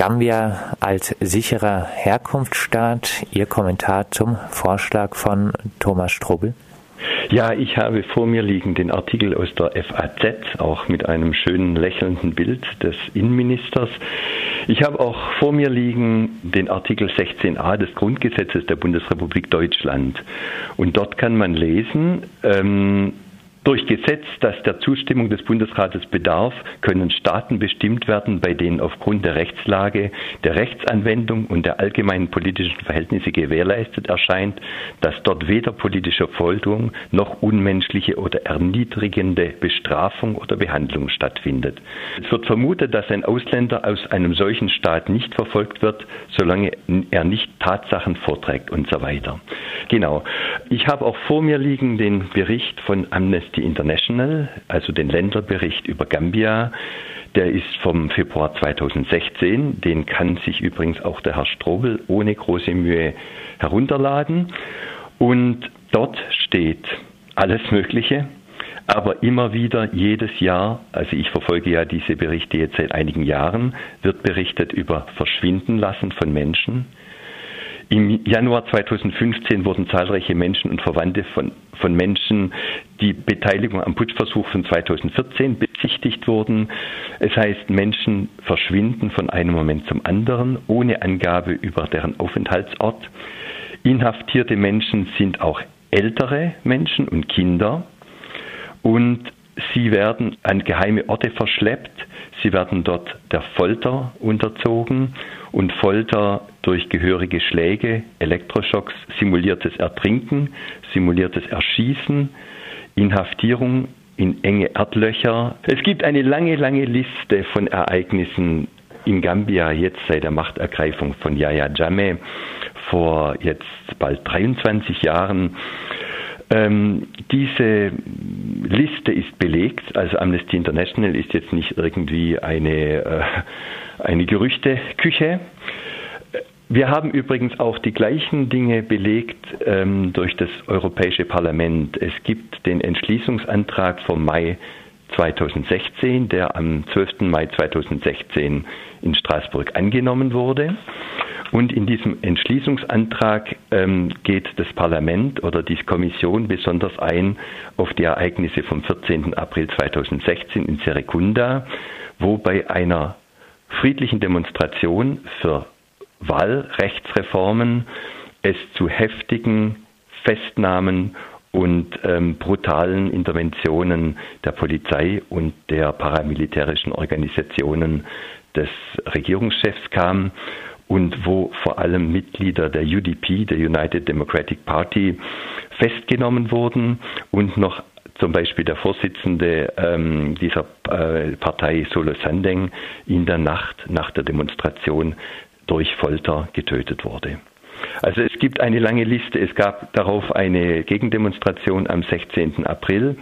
Gambia als sicherer Herkunftsstaat. Ihr Kommentar zum Vorschlag von Thomas Strobel? Ja, ich habe vor mir liegen den Artikel aus der FAZ, auch mit einem schönen lächelnden Bild des Innenministers. Ich habe auch vor mir liegen den Artikel 16a des Grundgesetzes der Bundesrepublik Deutschland. Und dort kann man lesen, ähm, durch Gesetz, das der Zustimmung des Bundesrates bedarf, können Staaten bestimmt werden, bei denen aufgrund der Rechtslage, der Rechtsanwendung und der allgemeinen politischen Verhältnisse gewährleistet erscheint, dass dort weder politische Folterung noch unmenschliche oder erniedrigende Bestrafung oder Behandlung stattfindet. Es wird vermutet, dass ein Ausländer aus einem solchen Staat nicht verfolgt wird, solange er nicht Tatsachen vorträgt und so weiter. Genau. Ich habe auch vor mir liegen den Bericht von Amnesty International, also den Länderbericht über Gambia. Der ist vom Februar 2016. Den kann sich übrigens auch der Herr Strobel ohne große Mühe herunterladen. Und dort steht alles Mögliche, aber immer wieder jedes Jahr, also ich verfolge ja diese Berichte jetzt seit einigen Jahren, wird berichtet über Verschwinden lassen von Menschen, im Januar 2015 wurden zahlreiche Menschen und Verwandte von, von Menschen, die Beteiligung am Putschversuch von 2014 bezichtigt wurden. Es heißt, Menschen verschwinden von einem Moment zum anderen, ohne Angabe über deren Aufenthaltsort. Inhaftierte Menschen sind auch ältere Menschen und Kinder. Und sie werden an geheime Orte verschleppt. Sie werden dort der Folter unterzogen und Folter durch gehörige Schläge, Elektroschocks, simuliertes Ertrinken, simuliertes Erschießen, Inhaftierung in enge Erdlöcher. Es gibt eine lange, lange Liste von Ereignissen in Gambia jetzt seit der Machtergreifung von Yahya Jammeh vor jetzt bald 23 Jahren. Ähm, diese Liste ist belegt, also Amnesty International ist jetzt nicht irgendwie eine, äh, eine Gerüchteküche. Wir haben übrigens auch die gleichen Dinge belegt ähm, durch das Europäische Parlament. Es gibt den Entschließungsantrag vom Mai 2016, der am 12. Mai 2016 in Straßburg angenommen wurde. Und in diesem Entschließungsantrag ähm, geht das Parlament oder die Kommission besonders ein auf die Ereignisse vom 14. April 2016 in Serekunda, wo bei einer friedlichen Demonstration für Wahlrechtsreformen es zu heftigen Festnahmen und ähm, brutalen Interventionen der Polizei und der paramilitärischen Organisationen des Regierungschefs kam und wo vor allem Mitglieder der UDP, der United Democratic Party, festgenommen wurden und noch zum Beispiel der Vorsitzende ähm, dieser äh, Partei Solo Sandeng in der Nacht nach der Demonstration durch Folter getötet wurde. Also es gibt eine lange Liste. Es gab darauf eine Gegendemonstration am 16. April.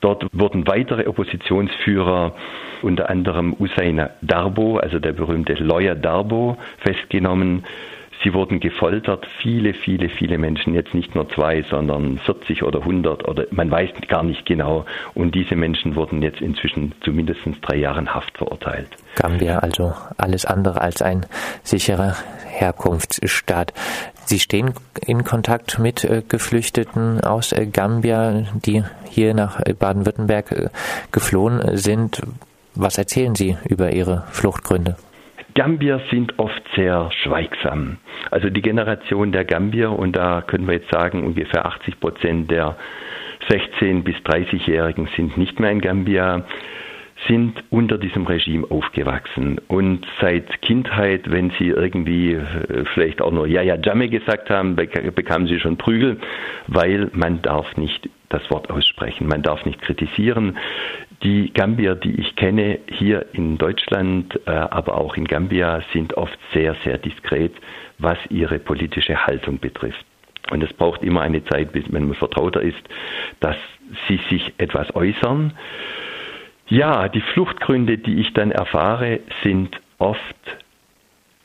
Dort wurden weitere Oppositionsführer, unter anderem Usain Darbo, also der berühmte Lawyer Darbo, festgenommen. Sie wurden gefoltert, viele, viele, viele Menschen, jetzt nicht nur zwei, sondern 40 oder 100 oder man weiß gar nicht genau. Und diese Menschen wurden jetzt inzwischen zu mindestens drei Jahren Haft verurteilt. Gambia also alles andere als ein sicherer Herkunftsstaat. Sie stehen in Kontakt mit äh, Geflüchteten aus äh, Gambia, die hier nach äh, Baden-Württemberg geflohen sind. Was erzählen Sie über Ihre Fluchtgründe? Gambier sind oft sehr schweigsam. Also die Generation der Gambier, und da können wir jetzt sagen, ungefähr 80 Prozent der 16- bis 30-Jährigen sind nicht mehr in Gambia, sind unter diesem Regime aufgewachsen. Und seit Kindheit, wenn sie irgendwie äh, vielleicht auch nur Ja, ja, Jamme gesagt haben, bekamen sie schon Prügel, weil man darf nicht das Wort aussprechen, man darf nicht kritisieren. Die Gambier, die ich kenne, hier in Deutschland, äh, aber auch in Gambia, sind oft sehr, sehr diskret, was ihre politische Haltung betrifft. Und es braucht immer eine Zeit, bis man vertrauter ist, dass sie sich etwas äußern. Ja, die Fluchtgründe, die ich dann erfahre, sind oft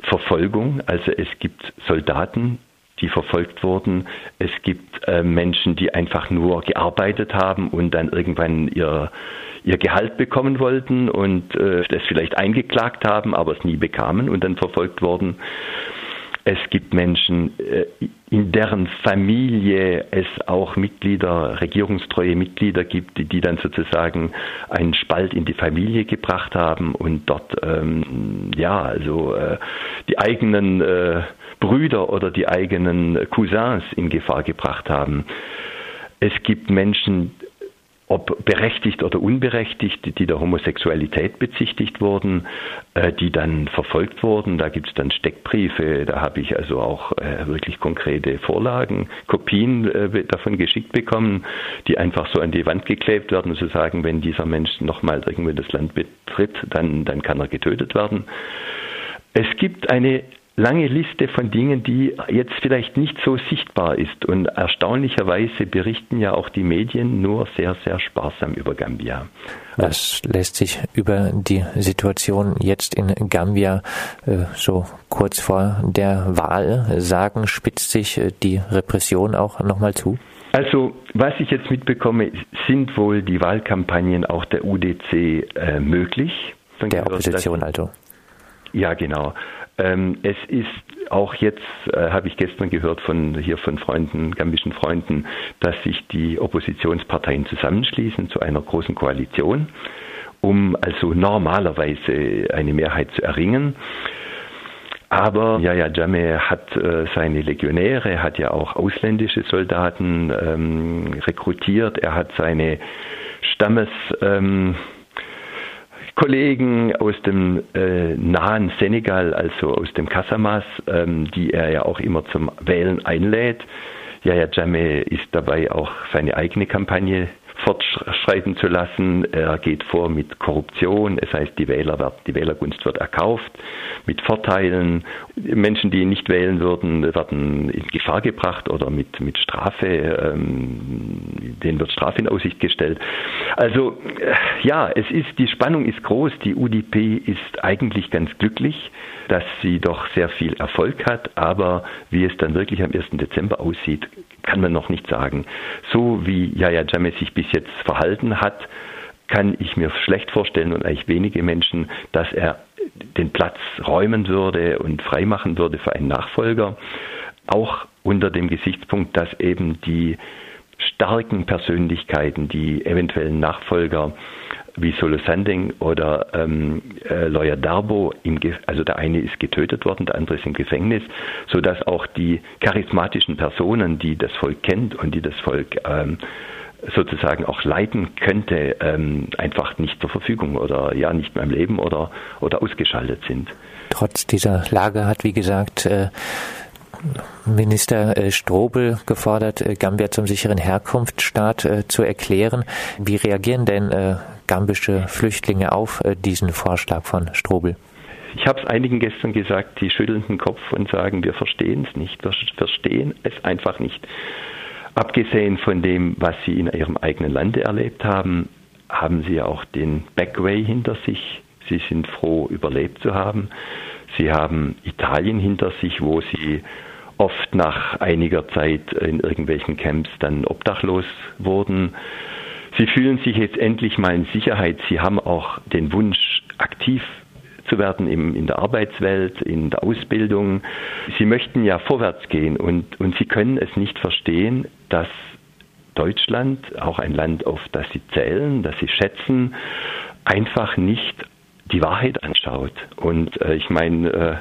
Verfolgung. Also es gibt Soldaten, die verfolgt wurden. Es gibt äh, Menschen, die einfach nur gearbeitet haben und dann irgendwann ihr, ihr Gehalt bekommen wollten und äh, das vielleicht eingeklagt haben, aber es nie bekamen und dann verfolgt wurden. Es gibt Menschen, äh, in deren Familie es auch Mitglieder, regierungstreue Mitglieder gibt, die dann sozusagen einen Spalt in die Familie gebracht haben und dort ähm, ja also äh, die eigenen äh, Brüder oder die eigenen Cousins in Gefahr gebracht haben. Es gibt Menschen, ob berechtigt oder unberechtigt, die der Homosexualität bezichtigt wurden, äh, die dann verfolgt wurden. Da gibt es dann Steckbriefe, da habe ich also auch äh, wirklich konkrete Vorlagen, Kopien äh, davon geschickt bekommen, die einfach so an die Wand geklebt werden zu sagen, wenn dieser Mensch nochmal irgendwie das Land betritt, dann, dann kann er getötet werden. Es gibt eine lange Liste von Dingen, die jetzt vielleicht nicht so sichtbar ist. Und erstaunlicherweise berichten ja auch die Medien nur sehr, sehr sparsam über Gambia. Was lässt sich über die Situation jetzt in Gambia äh, so kurz vor der Wahl sagen? Spitzt sich äh, die Repression auch nochmal zu? Also, was ich jetzt mitbekomme, sind wohl die Wahlkampagnen auch der UDC äh, möglich. Der Opposition also. Ja, genau. Ähm, es ist auch jetzt, äh, habe ich gestern gehört von hier von Freunden, gambischen Freunden, dass sich die Oppositionsparteien zusammenschließen zu einer großen Koalition, um also normalerweise eine Mehrheit zu erringen. Aber Yahya Jammeh hat äh, seine Legionäre, hat ja auch ausländische Soldaten ähm, rekrutiert, er hat seine Stammes ähm, Kollegen aus dem äh, nahen Senegal, also aus dem Casamas, ähm, die er ja auch immer zum Wählen einlädt. Yahya Jammeh ist dabei auch seine eigene Kampagne fortschreiten zu lassen. Er geht vor mit Korruption, es heißt, die, Wähler, die Wählergunst wird erkauft mit Vorteilen. Menschen, die nicht wählen würden, werden in Gefahr gebracht oder mit, mit Strafe, ähm, denen wird Strafe in Aussicht gestellt. Also äh, ja, es ist, die Spannung ist groß. Die UDP ist eigentlich ganz glücklich, dass sie doch sehr viel Erfolg hat, aber wie es dann wirklich am 1. Dezember aussieht, kann man noch nicht sagen. So wie Yahya Jammeh sich bis jetzt verhalten hat, kann ich mir schlecht vorstellen und eigentlich wenige Menschen, dass er den Platz räumen würde und freimachen würde für einen Nachfolger. Auch unter dem Gesichtspunkt, dass eben die starken Persönlichkeiten, die eventuellen Nachfolger wie Solo Sanding oder ähm, äh, Lawyer Darbo, im also der eine ist getötet worden, der andere ist im Gefängnis, sodass auch die charismatischen Personen, die das Volk kennt und die das Volk ähm, sozusagen auch leiten könnte, ähm, einfach nicht zur Verfügung oder ja nicht mehr im Leben oder, oder ausgeschaltet sind. Trotz dieser Lage hat, wie gesagt, äh, Minister äh, Strobel gefordert, äh, Gambia zum sicheren Herkunftsstaat äh, zu erklären. Wie reagieren denn gambische Flüchtlinge auf diesen Vorschlag von Strobel? Ich habe es einigen gestern gesagt, die schütteln den Kopf und sagen, wir verstehen es nicht, wir verstehen es einfach nicht. Abgesehen von dem, was sie in ihrem eigenen Lande erlebt haben, haben sie auch den Backway hinter sich. Sie sind froh, überlebt zu haben. Sie haben Italien hinter sich, wo sie oft nach einiger Zeit in irgendwelchen Camps dann obdachlos wurden. Sie fühlen sich jetzt endlich mal in Sicherheit. Sie haben auch den Wunsch, aktiv zu werden in der Arbeitswelt, in der Ausbildung. Sie möchten ja vorwärts gehen und, und sie können es nicht verstehen, dass Deutschland, auch ein Land, auf das sie zählen, das sie schätzen, einfach nicht die Wahrheit anschaut. Und äh, ich meine, äh,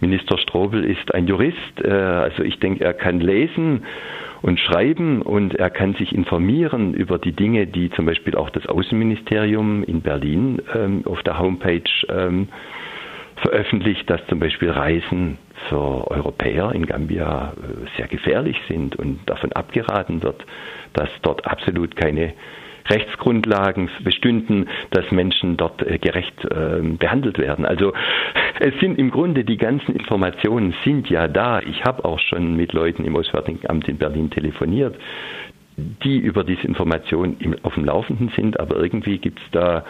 Minister Strobel ist ein Jurist, äh, also ich denke, er kann lesen und schreiben und er kann sich informieren über die Dinge, die zum Beispiel auch das Außenministerium in Berlin ähm, auf der Homepage ähm, veröffentlicht, dass zum Beispiel Reisen für Europäer in Gambia äh, sehr gefährlich sind und davon abgeraten wird, dass dort absolut keine Rechtsgrundlagen bestünden, dass Menschen dort äh, gerecht äh, behandelt werden. Also es sind im Grunde die ganzen Informationen sind ja da. Ich habe auch schon mit Leuten im Auswärtigen Amt in Berlin telefoniert, die über diese Informationen auf dem Laufenden sind, aber irgendwie gibt es da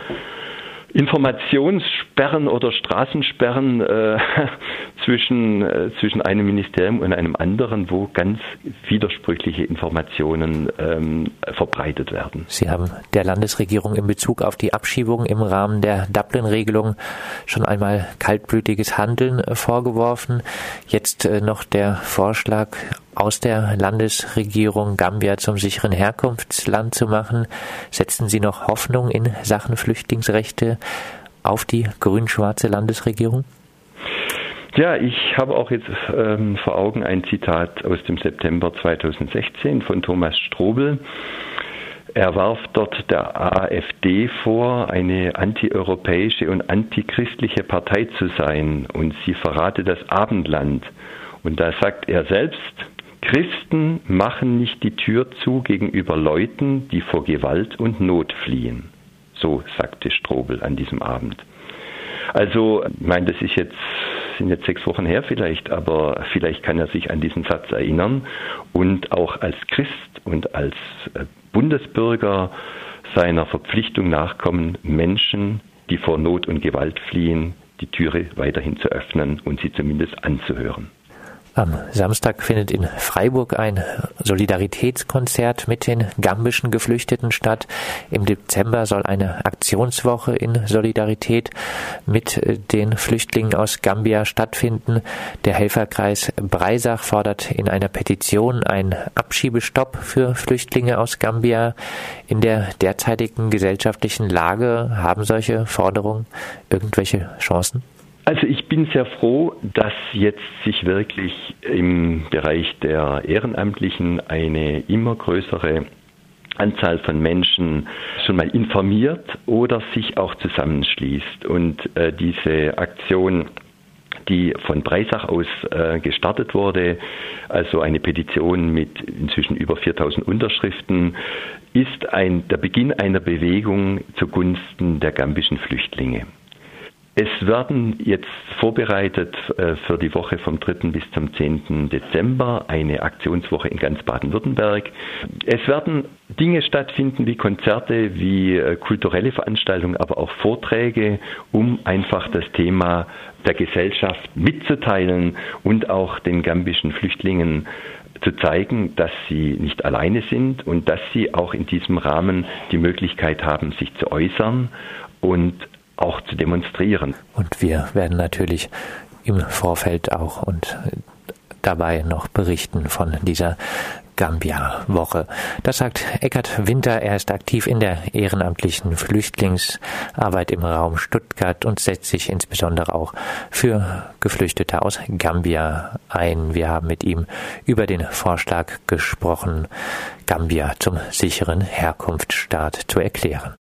Informationssperren oder Straßensperren äh, zwischen, äh, zwischen einem Ministerium und einem anderen, wo ganz widersprüchliche Informationen ähm, verbreitet werden. Sie haben der Landesregierung in Bezug auf die Abschiebung im Rahmen der Dublin-Regelung schon einmal kaltblütiges Handeln äh, vorgeworfen. Jetzt äh, noch der Vorschlag aus der Landesregierung Gambia zum sicheren Herkunftsland zu machen. Setzen Sie noch Hoffnung in Sachen Flüchtlingsrechte auf die grün-schwarze Landesregierung? Ja, ich habe auch jetzt ähm, vor Augen ein Zitat aus dem September 2016 von Thomas Strobel. Er warf dort der AfD vor, eine antieuropäische und antichristliche Partei zu sein und sie verrate das Abendland. Und da sagt er selbst, Christen machen nicht die Tür zu gegenüber Leuten, die vor Gewalt und Not fliehen. So sagte Strobel an diesem Abend. Also, ich meine, das ist jetzt, sind jetzt sechs Wochen her vielleicht, aber vielleicht kann er sich an diesen Satz erinnern und auch als Christ und als äh, Bundesbürger seiner Verpflichtung nachkommen, Menschen, die vor Not und Gewalt fliehen, die Türe weiterhin zu öffnen und sie zumindest anzuhören. Am Samstag findet in Freiburg ein Solidaritätskonzert mit den gambischen Geflüchteten statt. Im Dezember soll eine Aktionswoche in Solidarität mit den Flüchtlingen aus Gambia stattfinden. Der Helferkreis Breisach fordert in einer Petition einen Abschiebestopp für Flüchtlinge aus Gambia. In der derzeitigen gesellschaftlichen Lage haben solche Forderungen irgendwelche Chancen? Also ich bin sehr froh, dass jetzt sich wirklich im Bereich der Ehrenamtlichen eine immer größere Anzahl von Menschen schon mal informiert oder sich auch zusammenschließt. Und äh, diese Aktion die von Breisach aus äh, gestartet wurde, also eine Petition mit inzwischen über 4000 Unterschriften, ist ein, der Beginn einer Bewegung zugunsten der gambischen Flüchtlinge. Es werden jetzt vorbereitet äh, für die Woche vom 3. bis zum 10. Dezember eine Aktionswoche in ganz Baden-Württemberg. Es werden Dinge stattfinden wie Konzerte, wie äh, kulturelle Veranstaltungen, aber auch Vorträge, um einfach das Thema der Gesellschaft mitzuteilen und auch den gambischen Flüchtlingen zu zeigen, dass sie nicht alleine sind und dass sie auch in diesem Rahmen die Möglichkeit haben, sich zu äußern und auch zu demonstrieren. Und wir werden natürlich im Vorfeld auch und dabei noch berichten von dieser Gambia-Woche. Das sagt Eckart Winter. Er ist aktiv in der ehrenamtlichen Flüchtlingsarbeit im Raum Stuttgart und setzt sich insbesondere auch für Geflüchtete aus Gambia ein. Wir haben mit ihm über den Vorschlag gesprochen, Gambia zum sicheren Herkunftsstaat zu erklären.